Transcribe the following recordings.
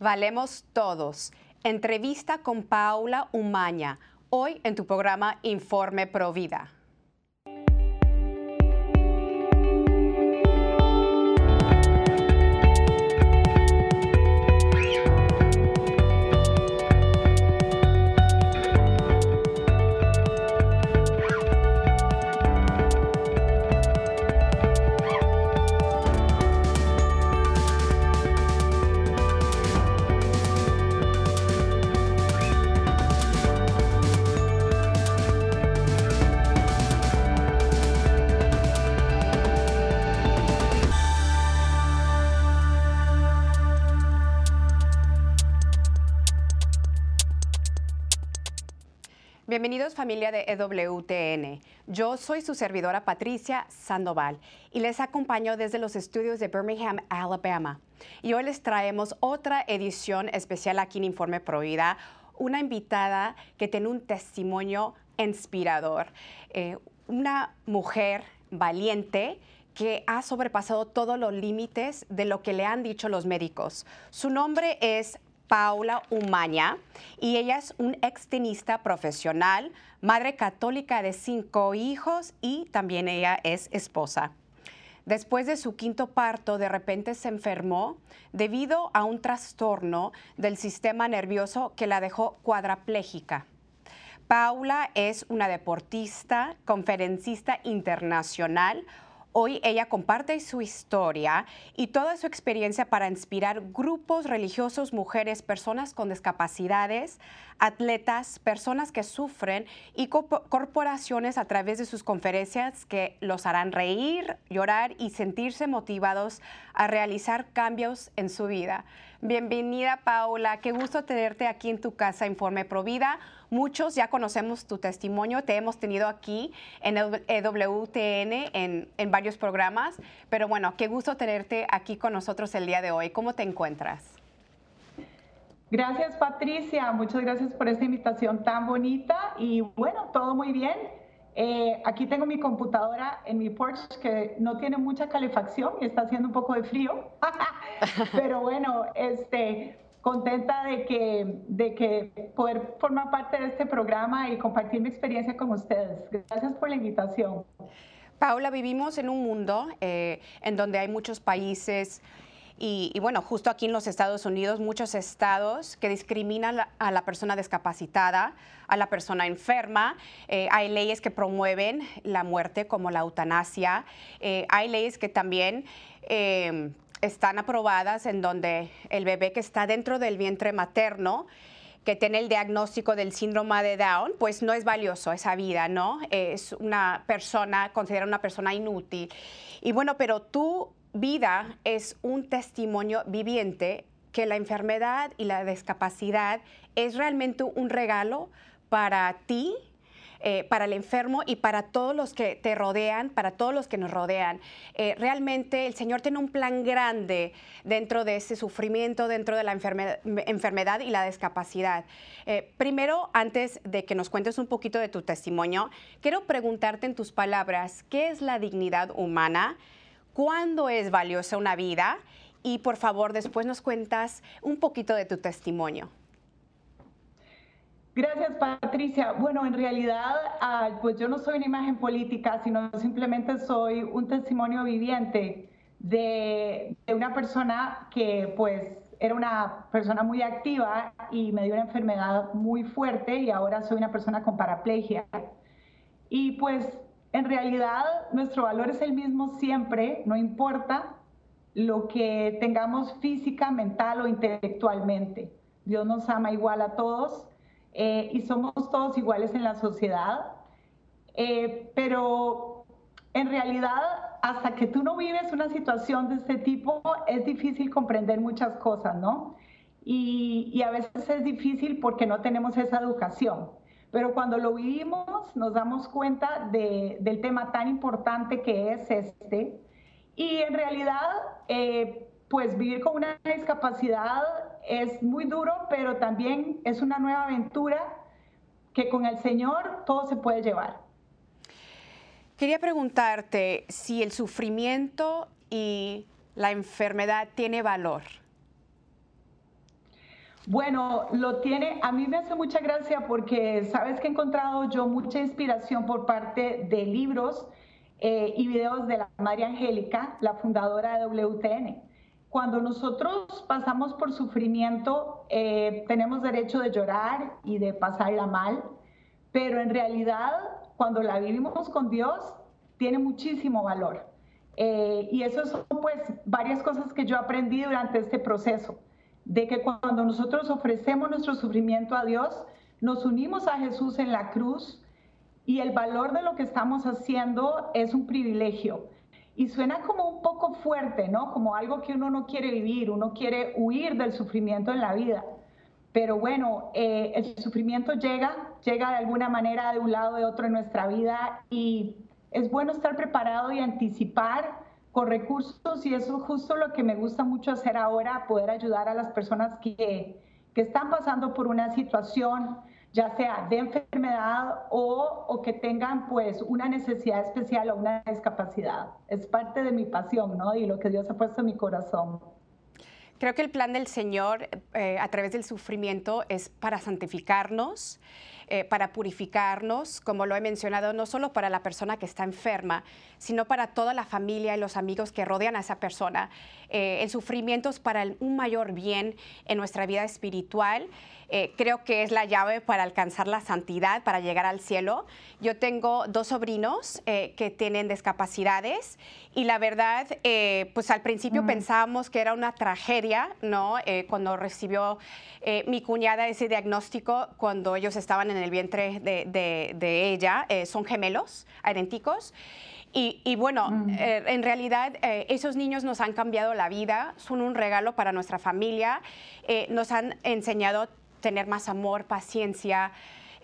Valemos todos. Entrevista con Paula Umaña, hoy en tu programa Informe Provida. Bienvenidos familia de EWTN. Yo soy su servidora Patricia Sandoval y les acompaño desde los estudios de Birmingham, Alabama. Y hoy les traemos otra edición especial aquí en Informe Provida, una invitada que tiene un testimonio inspirador, eh, una mujer valiente que ha sobrepasado todos los límites de lo que le han dicho los médicos. Su nombre es Paula Umaña y ella es un extenista profesional, madre católica de cinco hijos y también ella es esposa. Después de su quinto parto, de repente se enfermó debido a un trastorno del sistema nervioso que la dejó cuadraplégica. Paula es una deportista, conferencista internacional, Hoy ella comparte su historia y toda su experiencia para inspirar grupos religiosos, mujeres, personas con discapacidades, atletas, personas que sufren y corporaciones a través de sus conferencias que los harán reír, llorar y sentirse motivados a realizar cambios en su vida. Bienvenida Paula, qué gusto tenerte aquí en tu casa Informe Provida. Muchos ya conocemos tu testimonio, te hemos tenido aquí en EWTN en, en varios programas, pero bueno, qué gusto tenerte aquí con nosotros el día de hoy. ¿Cómo te encuentras? Gracias Patricia, muchas gracias por esta invitación tan bonita y bueno, todo muy bien. Eh, aquí tengo mi computadora en mi porch que no tiene mucha calefacción y está haciendo un poco de frío, pero bueno, este, contenta de que, de que poder formar parte de este programa y compartir mi experiencia con ustedes. Gracias por la invitación. Paula, vivimos en un mundo eh, en donde hay muchos países y, bueno, justo aquí en los Estados Unidos, muchos estados que discriminan a la persona discapacitada, a la persona enferma. Eh, hay leyes que promueven la muerte, como la eutanasia. Eh, hay leyes que también em, están aprobadas en donde el bebé que está dentro del vientre materno que tiene el diagnóstico del síndrome de Down, pues no es valioso esa vida, ¿no? Es una persona, considera una persona inútil. Y bueno, pero tú vida es un testimonio viviente que la enfermedad y la discapacidad es realmente un regalo para ti, eh, para el enfermo y para todos los que te rodean, para todos los que nos rodean. Eh, realmente el Señor tiene un plan grande dentro de ese sufrimiento, dentro de la enfermedad y la discapacidad. Eh, primero, antes de que nos cuentes un poquito de tu testimonio, quiero preguntarte en tus palabras, ¿qué es la dignidad humana? Cuándo es valiosa una vida y por favor después nos cuentas un poquito de tu testimonio. Gracias, Patricia. Bueno, en realidad, ah, pues yo no soy una imagen política, sino simplemente soy un testimonio viviente de, de, una persona que pues era una persona muy activa y me dio una enfermedad muy fuerte y ahora soy una persona con paraplegia. Y pues en realidad nuestro valor es el mismo siempre, no importa lo que tengamos física, mental o intelectualmente. Dios nos ama igual a todos eh, y somos todos iguales en la sociedad. Eh, pero en realidad, hasta que tú no vives una situación de este tipo, es difícil comprender muchas cosas, ¿no? Y, y a veces es difícil porque no tenemos esa educación. Pero cuando lo vivimos nos damos cuenta del tema tan importante que es este. Y en realidad, eh, pues vivir con una discapacidad es muy duro, pero también es una nueva aventura que con el Señor todo se puede llevar. Quería preguntarte si el sufrimiento y la enfermedad tiene valor. Bueno, lo tiene, a mí me hace mucha gracia porque sabes que he encontrado yo mucha inspiración por parte de libros eh, y videos de la Madre Angélica, la fundadora de WTN. Cuando nosotros pasamos por sufrimiento, eh, tenemos derecho de llorar y de pasarla mal, pero en realidad cuando la vivimos con Dios, tiene muchísimo valor. Eh, y eso son pues varias cosas que yo aprendí durante este proceso de que cuando nosotros ofrecemos nuestro sufrimiento a Dios, nos unimos a Jesús en la cruz y el valor de lo que estamos haciendo es un privilegio. Y suena como un poco fuerte, ¿no? Como algo que uno no quiere vivir, uno quiere huir del sufrimiento en la vida. Pero bueno, eh, el sufrimiento llega, llega de alguna manera de un lado o de otro en nuestra vida y es bueno estar preparado y anticipar con recursos y eso es justo lo que me gusta mucho hacer ahora, poder ayudar a las personas que, que están pasando por una situación, ya sea de enfermedad o, o, que tengan pues una necesidad especial o una discapacidad. Es parte de mi pasión, ¿no? Y lo que Dios ha puesto en mi corazón. Creo que el plan del Señor eh, a través del sufrimiento es para santificarnos, eh, para purificarnos, como lo he mencionado, no solo para la persona que está enferma, sino para toda la familia y los amigos que rodean a esa persona. Eh, el sufrimiento es para un mayor bien en nuestra vida espiritual eh, creo que es la llave para alcanzar la santidad, para llegar al cielo. Yo tengo dos sobrinos eh, que tienen discapacidades y la verdad, eh, pues al principio mm. pensábamos que era una tragedia, ¿no? cuando recibió mi cuñada ese diagnóstico, cuando ellos estaban en el vientre de, ella, son gemelos, idénticos. Y, bueno, mm. en realidad esos niños nos han cambiado la vida, son un regalo para nuestra familia, nos han enseñado tener más amor, paciencia.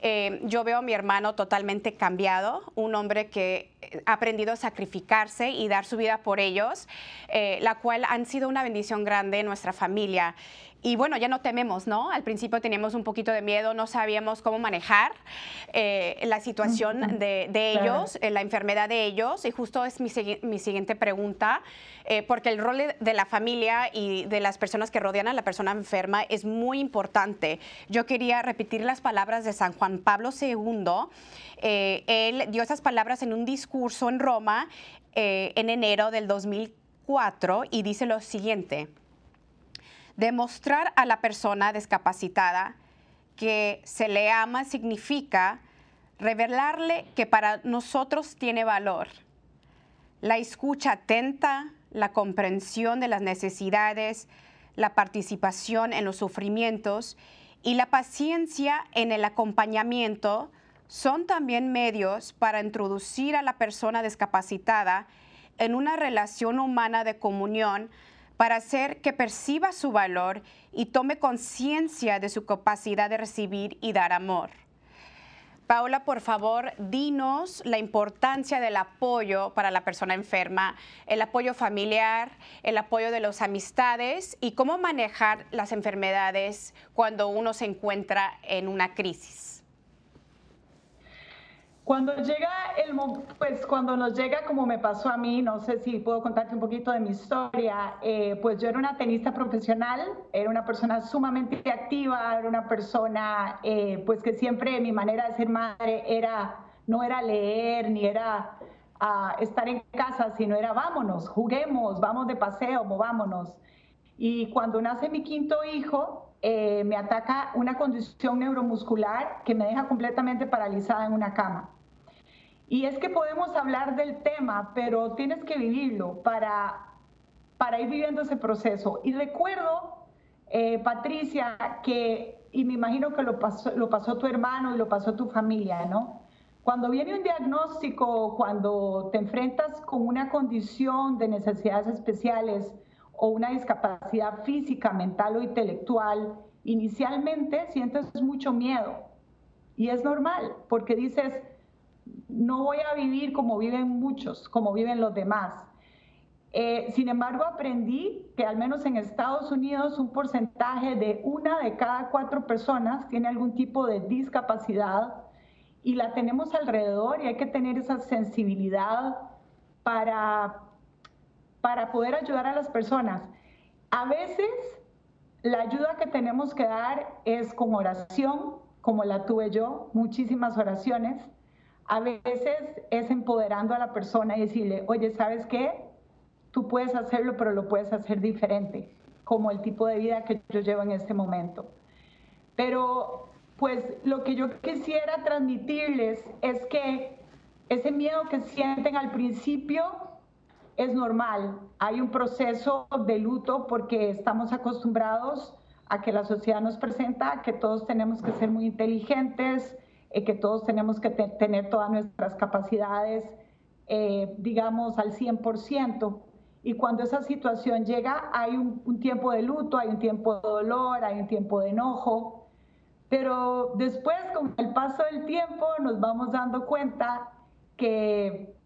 Eh, yo veo a mi hermano totalmente cambiado, un hombre que aprendido a sacrificarse y dar su vida por ellos, eh, la cual han sido una bendición grande en nuestra familia. Y bueno, ya no tememos, ¿no? Al principio teníamos un poquito de miedo, no sabíamos cómo manejar eh, la situación de, ellos, la enfermedad de ellos. Y justo es mi, mi siguiente pregunta, porque el rol de la familia y de las personas que rodean a la persona enferma es muy importante. Yo quería repetir las palabras de San Juan Pablo II. él dio esas palabras en un discurso curso en Roma eh, en enero del 2004 y dice lo siguiente, demostrar a la persona discapacitada que se le ama significa revelarle que para nosotros tiene valor. La escucha atenta, la comprensión de las necesidades, la participación en los sufrimientos y la paciencia en el acompañamiento son también medios para introducir a la persona discapacitada en una relación humana de comunión para hacer que perciba su valor y tome conciencia de su capacidad de recibir y dar amor. Paula, por favor, dinos la importancia del apoyo para la persona enferma, el apoyo familiar, el apoyo de las amistades y cómo manejar las enfermedades cuando uno se encuentra en una crisis. Cuando llega el, pues cuando nos llega como me pasó a mí, no sé si puedo contarte un poquito de mi historia, eh, pues yo era una tenista profesional, era una persona sumamente activa, era una persona eh, pues que siempre mi manera de ser madre era, no era leer ni era ah, estar en casa, sino era vámonos, juguemos, vamos de paseo, movámonos. Y cuando nace mi quinto hijo, eh, me ataca una condición neuromuscular que me deja completamente paralizada en una cama. Y es que podemos hablar del tema, pero tienes que vivirlo para, para ir viviendo ese proceso. Y recuerdo, eh, Patricia, que, y me imagino que lo pasó, lo pasó tu hermano y lo pasó tu familia, ¿no? Cuando viene un diagnóstico, cuando te enfrentas con una condición de necesidades especiales o una discapacidad física, mental o intelectual, inicialmente sientes mucho miedo. Y es normal, porque dices, no voy a vivir como viven muchos, como viven los demás. Eh, sin embargo, aprendí que al menos en Estados Unidos un porcentaje de una de cada cuatro personas tiene algún tipo de discapacidad y la tenemos alrededor y hay que tener esa sensibilidad para, para poder ayudar a las personas. A veces la ayuda que tenemos que dar es con oración, como la tuve yo, muchísimas oraciones. A veces es empoderando a la persona y decirle, oye, ¿sabes qué? Tú puedes hacerlo, pero lo puedes hacer diferente, como el tipo de vida que yo llevo en este momento. Pero pues lo que yo quisiera transmitirles es que ese miedo que sienten al principio es normal. Hay un proceso de luto porque estamos acostumbrados a que la sociedad nos presenta que todos tenemos que ser muy inteligentes, eh, que todos tenemos que tener todas nuestras capacidades, eh, digamos, al 100%. Y cuando esa situación llega, hay un, tiempo de luto, hay un tiempo de dolor, hay un tiempo de enojo. Pero después, con el paso del tiempo, nos vamos dando cuenta que...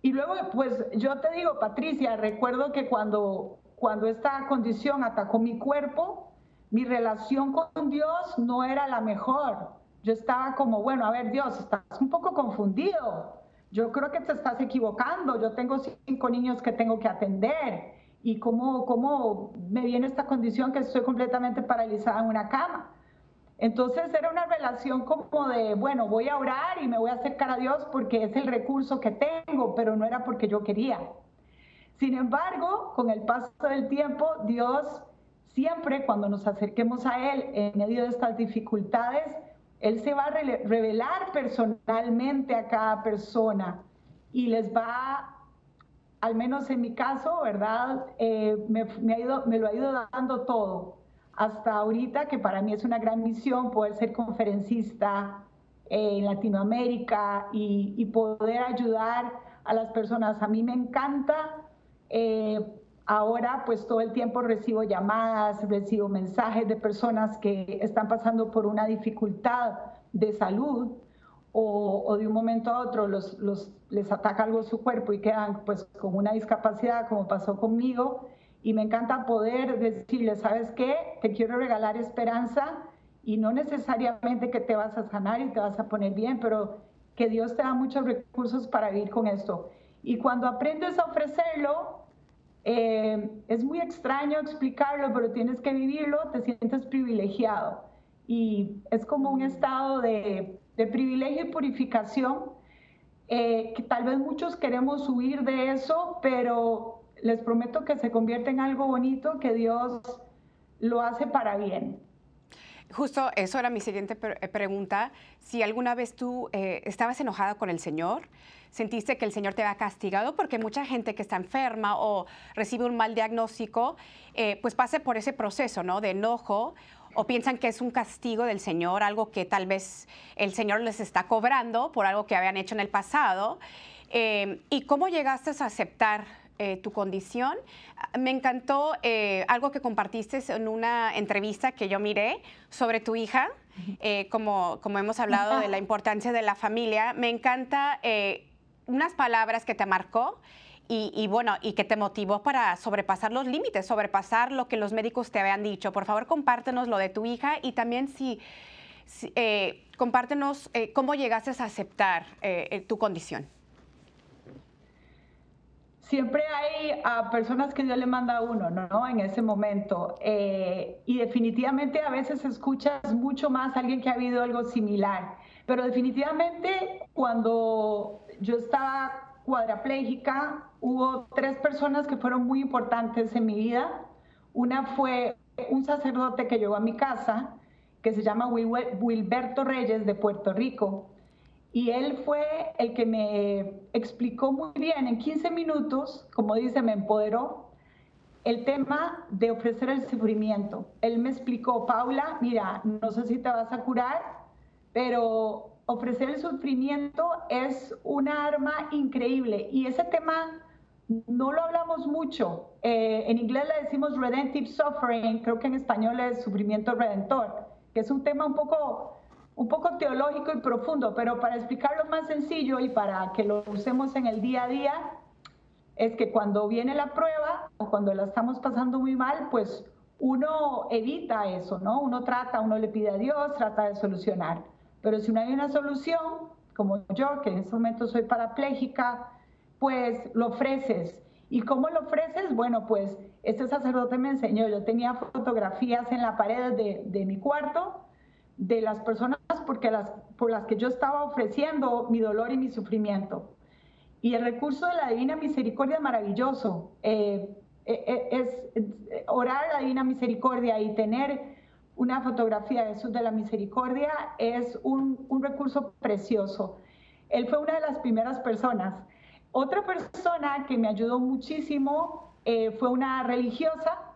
Y luego, pues yo te digo, Patricia, recuerdo que cuando, cuando esta condición atacó mi cuerpo, mi relación con Dios no era la mejor. Yo estaba como, bueno, a ver, Dios, estás un poco confundido. Yo creo que te estás equivocando. Yo tengo cinco niños que tengo que atender. ¿Y cómo, cómo me viene esta condición que estoy completamente paralizada en una cama? Entonces era una relación como de, bueno, voy a orar y me voy a acercar a Dios porque es el recurso que tengo, pero no era porque yo quería. Sin embargo, con el paso del tiempo, Dios siempre cuando nos acerquemos a Él en medio de estas dificultades, Él se va a revelar personalmente a cada persona y les va, al menos en mi caso, ¿verdad? Eh, me, lo ha ido dando todo. Hasta ahorita, que para mí es una gran misión poder ser conferencista en Latinoamérica y, poder ayudar a las personas. A mí me encanta eh, Ahora pues todo el tiempo recibo llamadas, recibo mensajes de personas que están pasando por una dificultad de salud o, de un momento a otro les ataca algo su cuerpo y quedan pues con una discapacidad como pasó conmigo. Y me encanta poder decirles, ¿sabes qué? Te quiero regalar esperanza y no necesariamente que te vas a sanar y te vas a poner bien, pero que Dios te da muchos recursos para vivir con esto. Y cuando aprendes a ofrecerlo, eh, es muy extraño explicarlo, pero tienes que vivirlo, te sientes privilegiado. Y es como un estado de, privilegio y purificación, eh, que tal vez muchos queremos huir de eso, pero les prometo que se convierte en algo bonito, que Dios lo hace para bien. Justo eso era mi siguiente pregunta. Si alguna vez tú eh, estabas enojada con el Señor, sentiste que el Señor te había castigado, porque mucha gente que está enferma o recibe un mal diagnóstico, eh, pues pasa por ese proceso, ¿no? De enojo o piensan que es un castigo del Señor, algo que tal vez el Señor les está cobrando por algo que habían hecho en el pasado. Eh, ¿Y cómo llegaste a aceptar eh, tu condición? Me encantó algo que compartiste en una entrevista que yo miré sobre tu hija, como, como hemos hablado de la importancia de la familia. Me encanta unas palabras que te marcó y, bueno, y que te motivó para sobrepasar los límites, sobrepasar lo que los médicos te habían dicho. Por favor, compártenos lo de tu hija y también si, eh, compártenos eh, cómo llegaste a aceptar eh, tu condición. Siempre hay personas que Dios le manda a uno, ¿no? En ese momento. y definitivamente a veces escuchas mucho más a alguien que ha habido algo similar. Pero definitivamente cuando yo estaba cuadraplégica, hubo tres personas que fueron muy importantes en mi vida. Una fue un sacerdote que llegó a mi casa, que se llama Wilberto Reyes de Puerto Rico. Y él fue el que me explicó muy bien en 15 minutos, como dice, me empoderó, el tema de ofrecer el sufrimiento. Él me explicó, Paula, mira, no sé si te vas a curar, pero ofrecer el sufrimiento es una arma increíble y ese tema no lo hablamos mucho. Eh, en inglés le decimos redemptive suffering, creo que en español es sufrimiento redentor, que es un tema un poco, un poco teológico y profundo, pero para explicarlo más sencillo y para que lo usemos en el día a día, es que cuando viene la prueba o cuando la estamos pasando muy mal, pues uno evita eso, ¿no? Uno trata, uno le pide a Dios, trata de solucionar. Pero si no hay una solución, como yo, que en este momento soy parapléjica, pues lo ofreces. ¿Y cómo lo ofreces? Bueno, pues este sacerdote me enseñó, yo tenía fotografías en la pared de, de mi cuarto de las personas porque las, por las que yo estaba ofreciendo mi dolor y mi sufrimiento. Y el recurso de la Divina Misericordia es maravilloso. Eh, eh, eh, es, orar a la Divina Misericordia y tener una fotografía de Jesús de la Misericordia es un, un recurso precioso. Él fue una de las primeras personas. Otra persona que me ayudó muchísimo fue una religiosa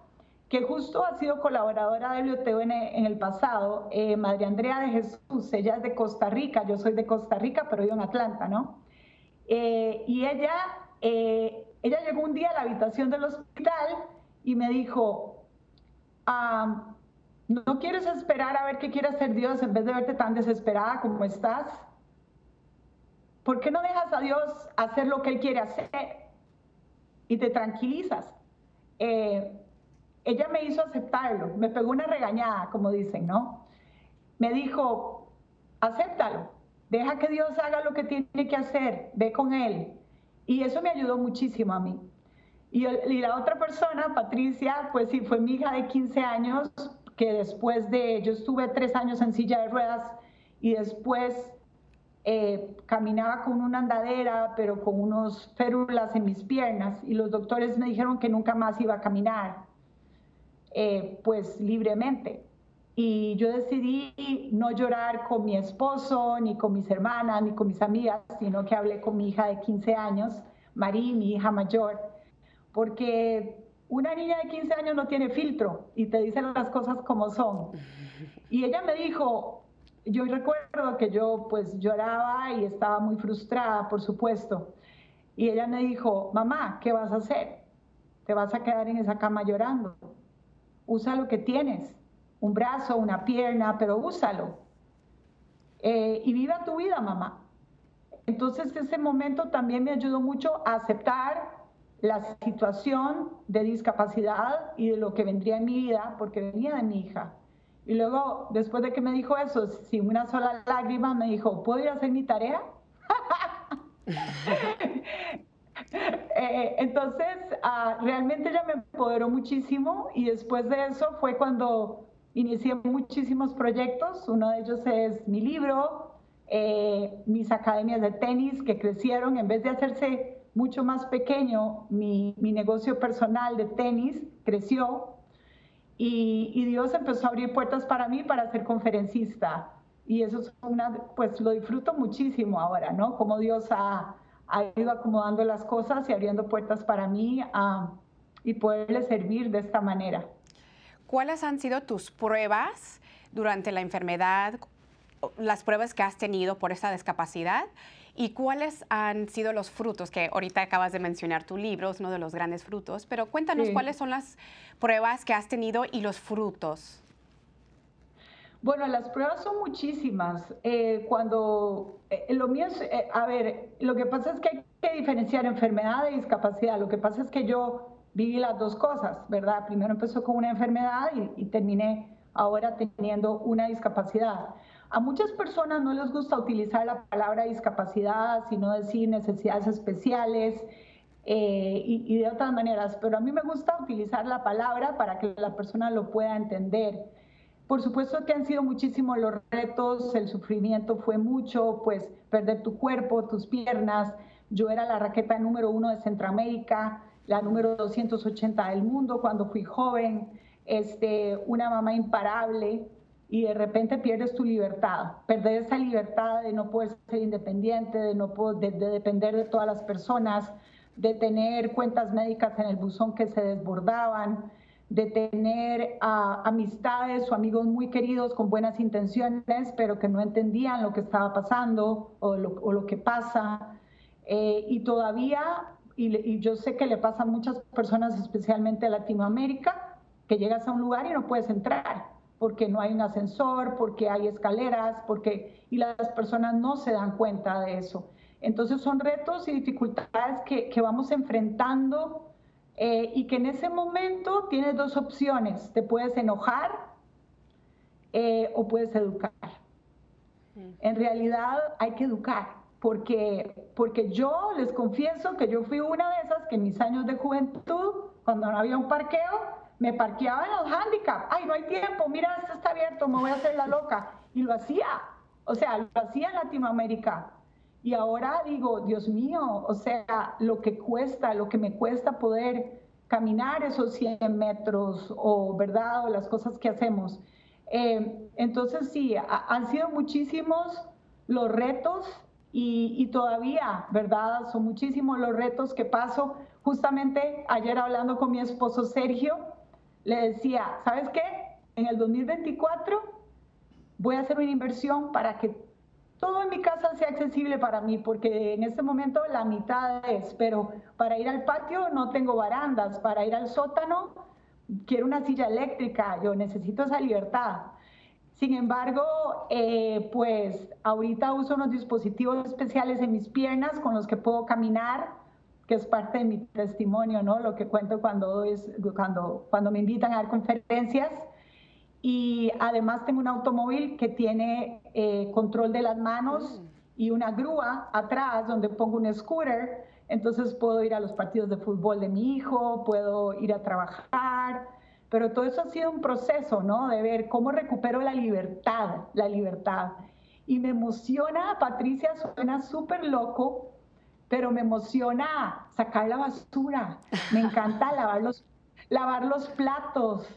que justo ha sido colaboradora de WTO en, el pasado, eh, Madre Andrea de Jesús, ella es de Costa Rica, yo soy de Costa Rica, pero yo en Atlanta, ¿no? Eh, y ella, eh, ella llegó un día a la habitación del hospital y me dijo, ah, ¿no quieres esperar a ver qué quiere hacer Dios en vez de verte tan desesperada como estás? ¿Por qué no dejas a Dios hacer lo que Él quiere hacer y te tranquilizas? Ella me hizo aceptarlo, me pegó una regañada, como dicen, ¿no? Me dijo, acéptalo, deja que Dios haga lo que tiene que hacer, ve con Él. Y eso me ayudó muchísimo a mí. Y, la otra persona, Patricia, pues sí, fue mi hija de 15 años, que después de, yo estuve tres años en silla de ruedas y después eh, caminaba con una andadera, pero con unos férulas en mis piernas y los doctores me dijeron que nunca más iba a caminar. Eh, pues libremente. Y yo decidí no llorar con mi esposo, ni con mis hermanas, ni con mis amigas, sino que hablé con mi hija de 15 años, Marí, mi hija mayor, porque una niña de 15 años no tiene filtro y te dice las cosas como son. Y ella me dijo, yo recuerdo que yo pues lloraba y estaba muy frustrada, por supuesto. Y ella me dijo, mamá, ¿qué vas a hacer? ¿Te vas a quedar en esa cama llorando? Usa lo que tienes, un brazo, una pierna, pero úsalo. Eh, y viva tu vida, mamá. Entonces ese momento también me ayudó mucho a aceptar la situación de discapacidad y de lo que vendría en mi vida, porque venía de mi hija. Y luego, después de que me dijo eso, sin una sola lágrima, me dijo, ¿puedo ir a hacer mi tarea? Eh, entonces, ah, realmente ella me empoderó muchísimo y después de eso fue cuando inicié muchísimos proyectos. Uno de ellos es mi libro, eh, mis academias de tenis que crecieron. En vez de hacerse mucho más pequeño, mi, negocio personal de tenis creció y, y, Dios empezó a abrir puertas para mí para ser conferencista. Y eso es una, pues lo disfruto muchísimo ahora, ¿no? Como Dios ha ha ido acomodando las cosas y abriendo puertas para mí ah, y poderle servir de esta manera. ¿Cuáles han sido tus pruebas durante la enfermedad, las pruebas que has tenido por esta discapacidad? ¿Y cuáles han sido los frutos? Que ahorita acabas de mencionar tu libro, es uno de los grandes frutos, pero cuéntanos cuáles son las pruebas que has tenido y los frutos. Bueno, las pruebas son muchísimas. Eh, cuando eh, lo mío es, eh, a ver, lo que pasa es que hay que diferenciar enfermedad de discapacidad. Lo que pasa es que yo viví las dos cosas, ¿verdad? Primero empezó con una enfermedad y, terminé ahora teniendo una discapacidad. A muchas personas no les gusta utilizar la palabra discapacidad, sino decir necesidades especiales. y, y, de otras maneras, pero a mí me gusta utilizar la palabra para que la persona lo pueda entender. Por supuesto que han sido muchísimos los retos, el sufrimiento fue mucho, pues perder tu cuerpo, tus piernas. Yo era la raqueta número uno de Centroamérica, la número 280 del mundo cuando fui joven, este, una mamá imparable y de repente pierdes tu libertad, perder esa libertad de no poder ser independiente, de no poder, de depender de todas las personas, de tener cuentas médicas en el buzón que se desbordaban, de tener amistades o amigos muy queridos con buenas intenciones, pero que no entendían lo que estaba pasando o lo, que pasa. Eh, y todavía, y, yo sé que le pasa a muchas personas, especialmente en Latinoamérica, que llegas a un lugar y no puedes entrar porque no hay un ascensor, porque hay escaleras, porque y las personas no se dan cuenta de eso. Entonces son retos y dificultades que, que vamos enfrentando eh, y que en ese momento tienes dos opciones, te puedes enojar eh, o puedes educar. En realidad hay que educar, porque, porque yo les confieso que yo fui una de esas que en mis años de juventud, cuando no había un parqueo, me parqueaba en los handicaps. Ay, no hay tiempo, mira, esto está abierto, me voy a hacer la loca. Y lo hacía, o sea, lo hacía en Latinoamérica. Y ahora digo, Dios mío, o sea, lo que cuesta, lo que me cuesta poder caminar esos 100 metros o, ¿verdad? Las cosas que hacemos. Eh, entonces, sí, han sido muchísimos los retos y, todavía, ¿verdad? Son muchísimos los retos que paso. Justamente ayer hablando con mi esposo Sergio, le decía, ¿sabes qué? En el 2024 voy a hacer una inversión para que todo en mi casa sea accesible para mí, porque en este momento la mitad es, pero para ir al patio no tengo barandas, para ir al sótano quiero una silla eléctrica, yo necesito esa libertad. Sin embargo, eh, pues ahorita uso unos dispositivos especiales en mis piernas con los que puedo caminar, que es parte de mi testimonio, ¿no? Lo que cuento cuando, es, cuando, cuando me invitan a dar conferencias. Y además tengo un automóvil que tiene eh, control de las manos y una grúa atrás donde pongo un scooter. Entonces puedo ir a los partidos de fútbol de mi hijo, puedo ir a trabajar, pero todo eso ha sido un proceso, ¿no? De ver cómo recupero la libertad, la libertad. Y me emociona, Patricia, suena súper loco, pero me emociona sacar la basura. Me encanta lavar los, lavar los platos,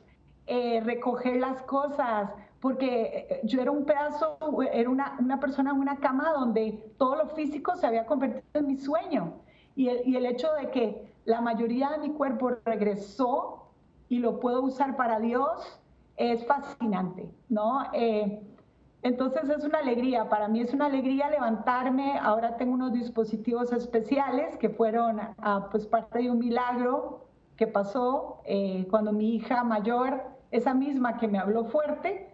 eh, recoger las cosas, porque eh, yo era un pedazo, era una, una, persona en una cama donde todo lo físico se había convertido en mi sueño. Y el, y el hecho de que la mayoría de mi cuerpo regresó y lo puedo usar para Dios, es fascinante, ¿no? Eh, entonces es una alegría, para mí es una alegría levantarme, ahora tengo unos dispositivos especiales que fueron a, pues parte de un milagro que pasó eh, cuando mi hija mayor, esa misma que me habló fuerte,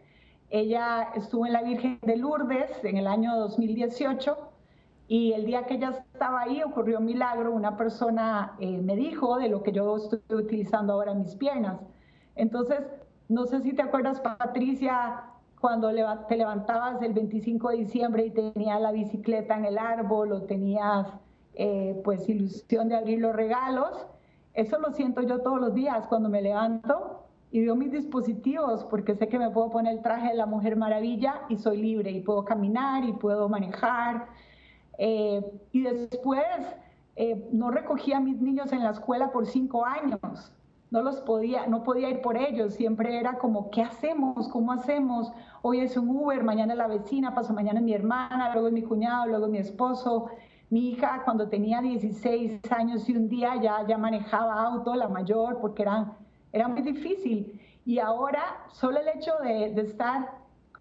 ella estuvo en la Virgen de Lourdes en el año 2018 y el día que ella estaba ahí ocurrió un milagro, una persona eh, me dijo de lo que yo estoy utilizando ahora mis piernas. Entonces, no sé si te acuerdas, Patricia, cuando te levantabas el 25 de diciembre y tenías la bicicleta en el árbol o tenías eh, pues ilusión de abrir los regalos. Eso lo siento yo todos los días cuando me levanto y veo mis dispositivos porque sé que me puedo poner el traje de la Mujer Maravilla y soy libre y puedo caminar y puedo manejar eh, y después eh, no recogía a mis niños en la escuela por cinco años. No los podía, no podía ir por ellos. Siempre era como, ¿qué hacemos? ¿Cómo hacemos? Hoy es un Uber, mañana la vecina, paso mañana es mi hermana, luego es mi cuñado, luego mi esposo. Mi hija cuando tenía 16 años y un día ya, ya manejaba auto, la mayor, porque era, era muy difícil. Y ahora solo el hecho de, estar,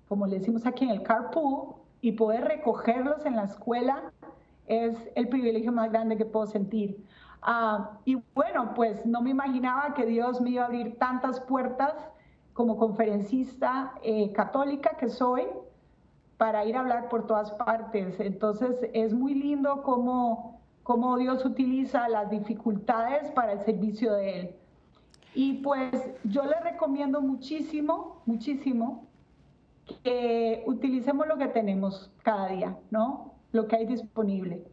como le decimos aquí en el carpool, y poder recogerlos en la escuela es el privilegio más grande que puedo sentir. Ah, y bueno, pues no me imaginaba que Dios me iba a abrir tantas puertas como conferencista eh, católica que soy para ir a hablar por todas partes. Entonces es muy lindo cómo, cómo Dios utiliza las dificultades para el servicio de Él. Y pues yo le recomiendo muchísimo, muchísimo que utilicemos lo que tenemos cada día, ¿no? Lo que hay disponible.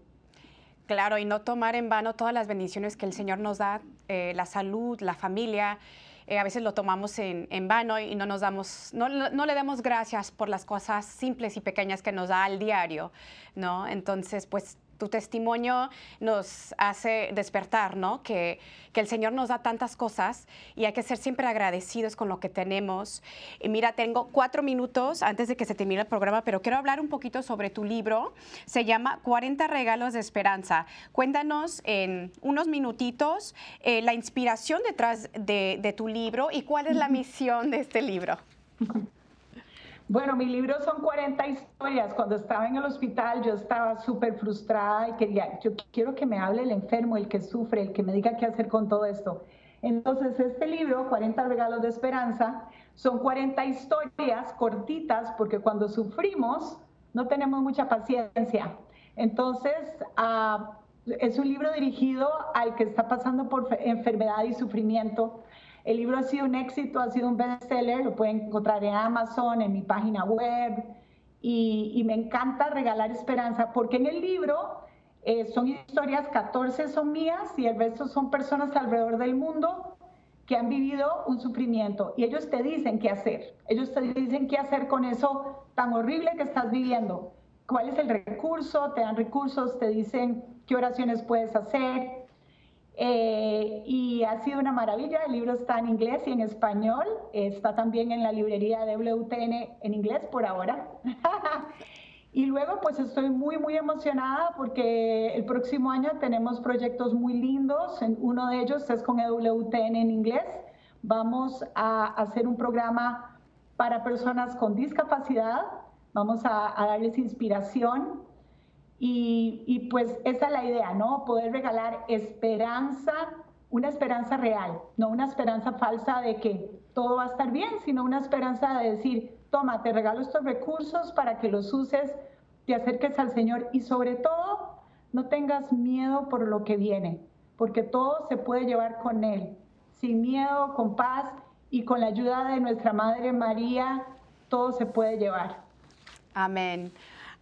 Claro, y no tomar en vano todas las bendiciones que el Señor nos da, eh, la salud, la familia. Eh, a veces lo tomamos en, vano y no nos damos, no, no, le damos gracias por las cosas simples y pequeñas que nos da al diario, ¿no? Entonces, pues tu testimonio nos hace despertar, ¿no? Que, que, el Señor nos da tantas cosas y hay que ser siempre agradecidos con lo que tenemos. Y mira, tengo cuatro minutos antes de que se termine el programa, pero quiero hablar un poquito sobre tu libro. Se llama 40 regalos de esperanza. Cuéntanos en unos minutitos eh, la inspiración detrás de, de tu libro y cuál es la misión de este libro. Bueno, mi libro son 40 historias. Cuando estaba en el hospital yo estaba súper frustrada y quería, yo quiero que me hable el enfermo, el que sufre, el que me diga qué hacer con todo esto. Entonces, este libro, 40 regalos de esperanza, son 40 historias cortitas porque cuando sufrimos no tenemos mucha paciencia. Entonces, ah, es un libro dirigido al que está pasando por enfermedad y sufrimiento el libro ha sido un éxito, ha sido un bestseller, lo pueden encontrar en Amazon, en mi página web. y, me encanta regalar esperanza, porque en el libro eh, son historias, 14 son mías y el resto son personas alrededor del mundo que han vivido un sufrimiento y ellos te dicen qué hacer, ellos te dicen qué hacer con eso tan horrible que estás viviendo, cuál es el recurso, te dan recursos, te dicen qué oraciones puedes hacer, eh, y ha sido una maravilla, el libro está en inglés y en español, está también en la librería de WTN en inglés por ahora. y luego pues estoy muy muy emocionada porque el próximo año tenemos proyectos muy lindos, uno de ellos es con WTN en inglés, vamos a hacer un programa para personas con discapacidad, vamos a, a darles inspiración y, pues esa es la idea, ¿no? Poder regalar esperanza, una esperanza real, no una esperanza falsa de que todo va a estar bien, sino una esperanza de decir, toma, te regalo estos recursos para que los uses, te acerques al Señor y sobre todo no tengas miedo por lo que viene, porque todo se puede llevar con Él, sin miedo, con paz y con la ayuda de nuestra Madre María, todo se puede llevar. Amén.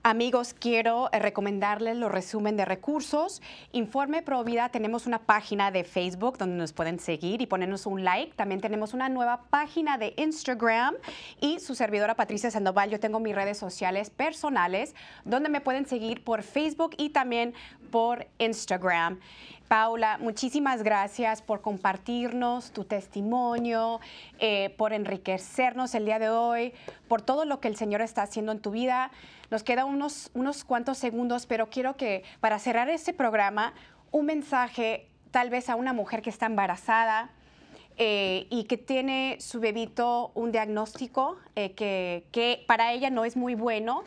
Amigos, quiero eh, recomendarles los resumen de recursos. Informe Pro Vida, tenemos una página de Facebook donde nos pueden seguir y ponernos un like. También tenemos una nueva página de Instagram y su servidora Patricia Sandoval. Yo tengo mis redes sociales personales donde me pueden seguir por Facebook y también por Instagram. Paula, muchísimas gracias por compartirnos tu testimonio, eh, por enriquecernos el día de hoy, por todo lo que el Señor está haciendo en tu vida. Nos quedan unos, unos cuantos segundos, pero quiero que para cerrar este programa, un mensaje tal vez a una mujer que está embarazada, eh, y que tiene su bebito un diagnóstico eh, que, que, para ella no es muy bueno.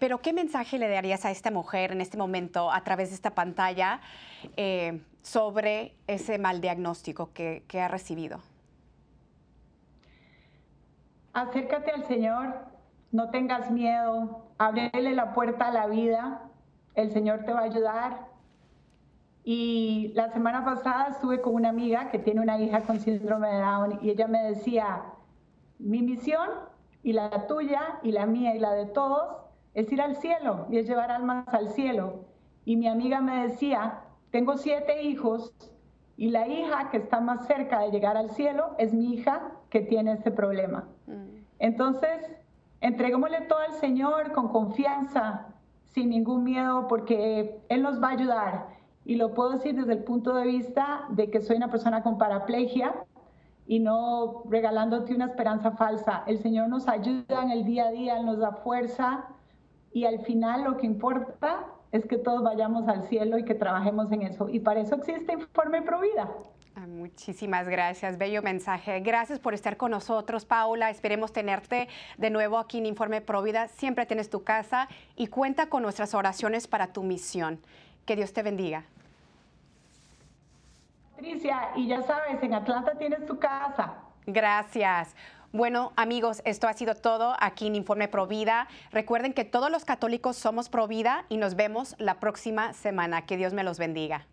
Pero ¿qué mensaje le darías a esta mujer en este momento a través de esta pantalla eh, sobre ese mal diagnóstico que, ha recibido? Acércate al Señor, no tengas miedo, ábrele la puerta a la vida, el Señor te va a ayudar. Y la semana pasada estuve con una amiga que tiene una hija con síndrome de Down y ella me decía, mi misión y la tuya y la mía y la de todos es ir al cielo y es llevar almas al cielo. Y mi amiga me decía, tengo siete hijos y la hija que está más cerca de llegar al cielo es mi hija que tiene este problema. Mm. Entonces, entreguémosle todo al Señor con confianza, sin ningún miedo, porque Él nos va a ayudar. Y lo puedo decir desde el punto de vista de que soy una persona con paraplegia y no regalándote una esperanza falsa. El Señor nos ayuda en el día a día, nos da fuerza y al final lo que importa es que todos vayamos al cielo y que trabajemos en eso. Y para eso existe Informe Provida. Ah, muchísimas gracias, bello mensaje. Gracias por estar con nosotros, Paula. Esperemos tenerte de nuevo aquí en Informe Provida. Siempre tienes tu casa y cuenta con nuestras oraciones para tu misión. Que Dios te bendiga. Patricia, y ya sabes, en Atlanta tienes tu casa. Gracias. Bueno, amigos, esto ha sido todo aquí en Informe Provida. Recuerden que todos los católicos somos Provida y nos vemos la próxima semana. Que Dios me los bendiga.